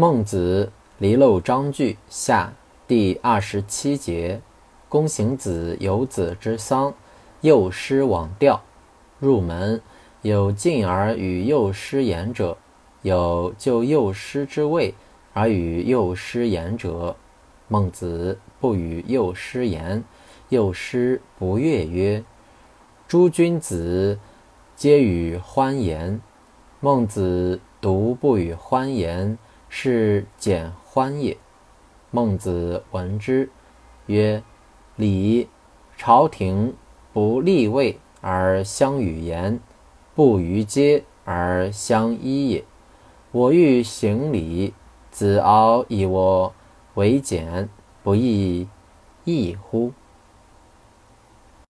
孟子离娄章句下第二十七节：公行子有子之丧，幼师往吊。入门有进而与幼师言者，有就幼师之位而与幼师言者。孟子不与幼师言，幼师不悦曰：“诸君子皆与欢言，孟子独不与欢言。”是简欢也。孟子闻之，曰：“礼，朝廷不立位而相与言，不逾阶而相依也。我欲行礼，子敖以我为简，不亦异乎？”